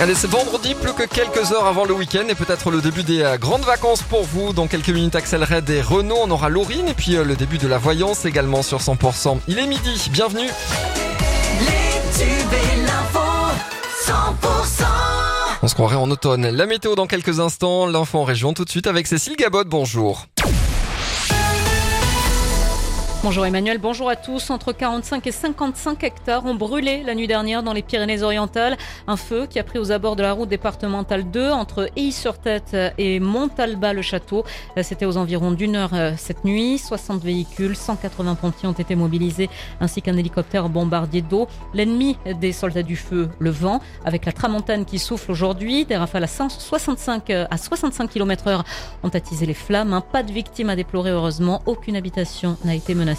Allez, c'est vendredi, plus que quelques heures avant le week-end et peut-être le début des euh, grandes vacances pour vous. Dans quelques minutes, accéléré des Renault, on aura Laurine et puis euh, le début de la voyance également sur 100%. Il est midi, bienvenue. Les tubes et l'info, 100%. On se croirait en automne. La météo dans quelques instants, l'info en région tout de suite avec Cécile Gabot, bonjour. Bonjour Emmanuel, bonjour à tous. Entre 45 et 55 hectares ont brûlé la nuit dernière dans les Pyrénées-Orientales. Un feu qui a pris aux abords de la route départementale 2 entre Ailly-sur-Tête et Montalba-le-Château. C'était aux environs d'une heure euh, cette nuit. 60 véhicules, 180 pompiers ont été mobilisés ainsi qu'un hélicoptère bombardier d'eau. L'ennemi des soldats du feu, le vent, avec la tramontane qui souffle aujourd'hui. Des rafales à 65 à 65 km heure ont attisé les flammes. Pas de victimes à déplorer heureusement. Aucune habitation n'a été menacée.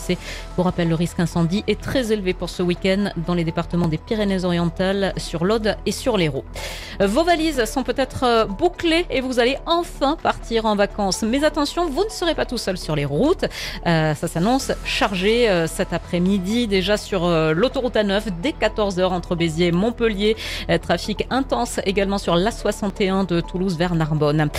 Pour rappel, le risque incendie est très élevé pour ce week-end dans les départements des Pyrénées-Orientales, sur l'Aude et sur l'Hérault. Vos valises sont peut-être euh, bouclées et vous allez enfin partir en vacances. Mais attention, vous ne serez pas tout seul sur les routes. Euh, ça s'annonce chargé euh, cet après-midi déjà sur l'autoroute A9 dès 14h entre Béziers et Montpellier. trafic intense également sur l'A61 de Toulouse vers Narbonne.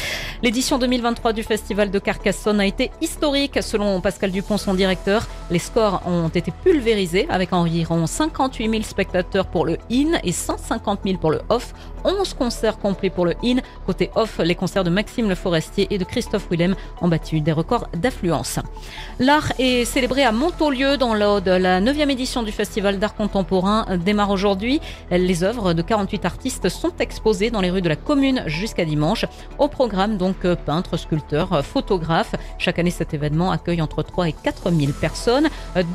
L'édition 2023 du Festival de Carcassonne a été historique selon Pascal Dupont, son directeur. Les scores ont été pulvérisés avec environ 58 000 spectateurs pour le in et 150 000 pour le off. 11 concerts compris pour le in. Côté off, les concerts de Maxime Le Forestier et de Christophe Willem ont battu des records d'affluence. L'art est célébré à Montaulieu dans l'Aude. La 9e édition du Festival d'art contemporain démarre aujourd'hui. Les œuvres de 48 artistes sont exposées dans les rues de la commune jusqu'à dimanche. Au programme, donc, peintres, sculpteurs, photographes. Chaque année, cet événement accueille entre 3 et 4 000 personnes.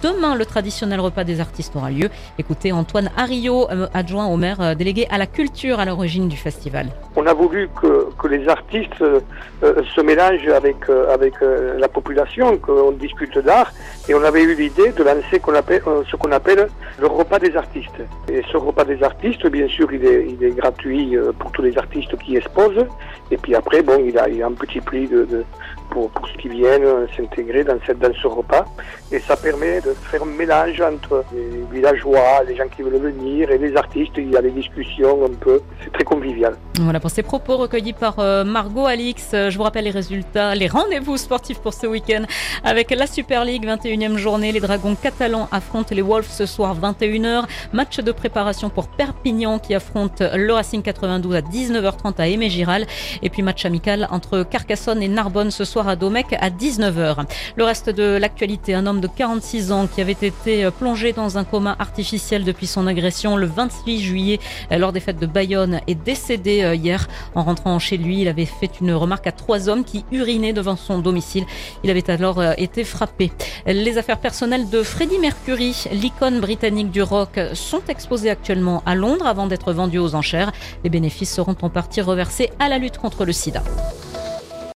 Demain, le traditionnel repas des artistes aura lieu. Écoutez Antoine Ario, euh, adjoint au maire euh, délégué à la culture à l'origine du festival. On a voulu que, les artistes euh, se mélangent avec, la population, qu'on discute d'art, et on avait eu l'idée de lancer ce qu'on appelle le repas des artistes. Et ce repas des artistes, bien sûr, il est, gratuit pour tous les artistes qui exposent, et puis après, bon, il a, a un petit prix de pour, ceux qui viennent s'intégrer dans, cette, dans ce repas. Et ça permet de faire un mélange entre les villageois, les gens qui veulent venir et les artistes. Il y a des discussions un peu. C'est très convivial. Voilà pour ces propos recueillis par euh, Margot Alix. Je vous rappelle les résultats, les rendez-vous sportifs pour ce week-end avec la Super League, 21e journée. Les Dragons catalans affrontent les Wolves ce soir, 21h. Match de préparation pour Perpignan qui affronte le Racing 92 à 19h30 à Aimé Giral. Et puis match amical entre Carcassonne et Narbonne ce soir à Domecq à 19h. Le reste de l'actualité, un homme de 46 ans qui avait été euh, plongé dans un coma artificiel depuis son agression le 28 juillet euh, lors des fêtes de Bayonne est décédé euh, hier. En rentrant chez lui, il avait fait une remarque à trois hommes qui urinaient devant son domicile. Il avait alors été frappé. Les affaires personnelles de Freddie Mercury, l'icône britannique du rock, sont exposées actuellement à Londres avant d'être vendues aux enchères. Les bénéfices seront en partie reversés à la lutte contre le sida.